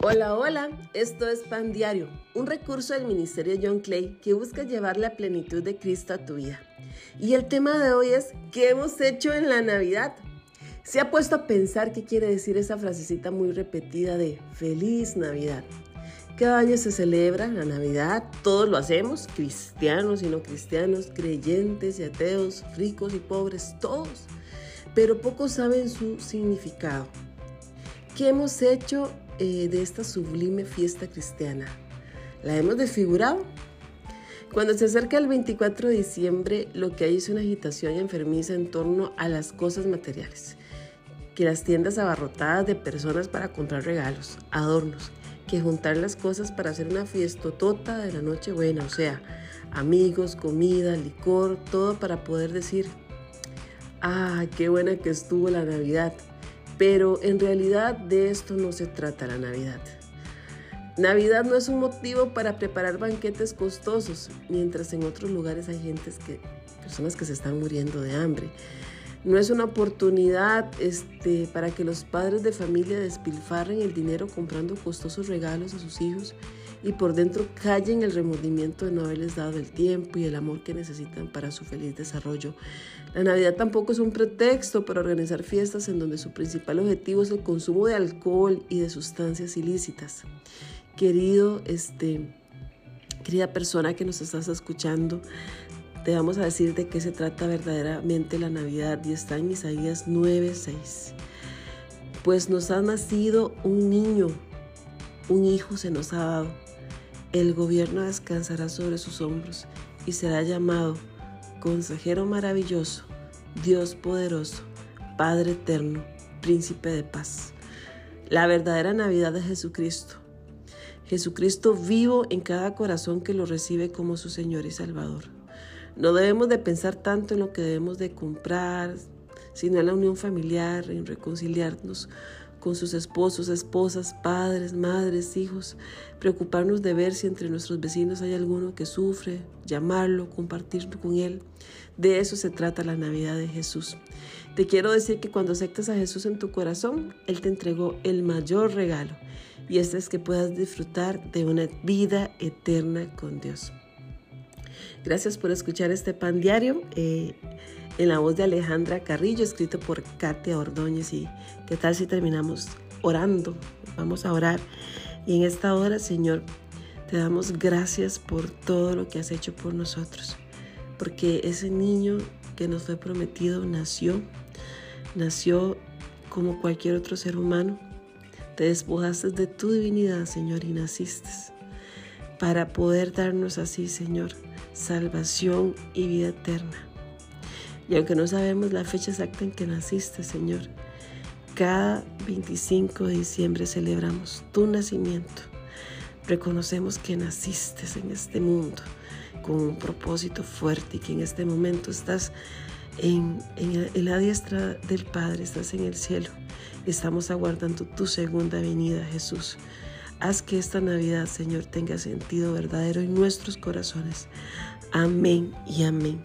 Hola, hola, esto es Pan Diario, un recurso del Ministerio John Clay que busca llevar la plenitud de Cristo a tu vida. Y el tema de hoy es, ¿qué hemos hecho en la Navidad? Se ha puesto a pensar qué quiere decir esa frasecita muy repetida de Feliz Navidad. Cada año se celebra la Navidad, todos lo hacemos, cristianos y no cristianos, creyentes y ateos, ricos y pobres, todos. Pero pocos saben su significado. ¿Qué hemos hecho eh, de esta sublime fiesta cristiana? ¿La hemos desfigurado? Cuando se acerca el 24 de diciembre, lo que hay es una agitación enfermiza en torno a las cosas materiales. Que las tiendas abarrotadas de personas para comprar regalos, adornos, que juntar las cosas para hacer una fiesta tota de la noche buena, o sea, amigos, comida, licor, todo para poder decir, ah, qué buena que estuvo la Navidad. Pero en realidad de esto no se trata la Navidad. Navidad no es un motivo para preparar banquetes costosos, mientras en otros lugares hay personas que se están muriendo de hambre. No es una oportunidad este, para que los padres de familia despilfarren el dinero comprando costosos regalos a sus hijos y por dentro callen el remordimiento de no haberles dado el tiempo y el amor que necesitan para su feliz desarrollo. La Navidad tampoco es un pretexto para organizar fiestas en donde su principal objetivo es el consumo de alcohol y de sustancias ilícitas. Querido, este, querida persona que nos estás escuchando, te vamos a decir de qué se trata verdaderamente la Navidad y está en Isaías 9:6. Pues nos ha nacido un niño, un hijo se nos ha dado el gobierno descansará sobre sus hombros y será llamado Consejero maravilloso, Dios poderoso, Padre eterno, Príncipe de paz. La verdadera Navidad de Jesucristo. Jesucristo vivo en cada corazón que lo recibe como su Señor y Salvador. No debemos de pensar tanto en lo que debemos de comprar, sino en la unión familiar, en reconciliarnos con sus esposos, esposas, padres, madres, hijos, preocuparnos de ver si entre nuestros vecinos hay alguno que sufre, llamarlo, compartirlo con él. De eso se trata la Navidad de Jesús. Te quiero decir que cuando aceptas a Jesús en tu corazón, Él te entregó el mayor regalo y este es que puedas disfrutar de una vida eterna con Dios. Gracias por escuchar este pan diario. Eh, en la voz de Alejandra Carrillo, escrito por Katia Ordóñez. ¿Y qué tal si terminamos orando? Vamos a orar. Y en esta hora, Señor, te damos gracias por todo lo que has hecho por nosotros. Porque ese niño que nos fue prometido nació, nació como cualquier otro ser humano. Te despojaste de tu divinidad, Señor, y naciste para poder darnos así, Señor, salvación y vida eterna. Y aunque no sabemos la fecha exacta en que naciste, Señor, cada 25 de diciembre celebramos tu nacimiento. Reconocemos que naciste en este mundo con un propósito fuerte y que en este momento estás en, la diestra del Padre, estás en el cielo. Estamos aguardando tu segunda venida, Jesús. Haz que esta Navidad, Señor, tenga sentido verdadero en nuestros corazones. Amén y amén.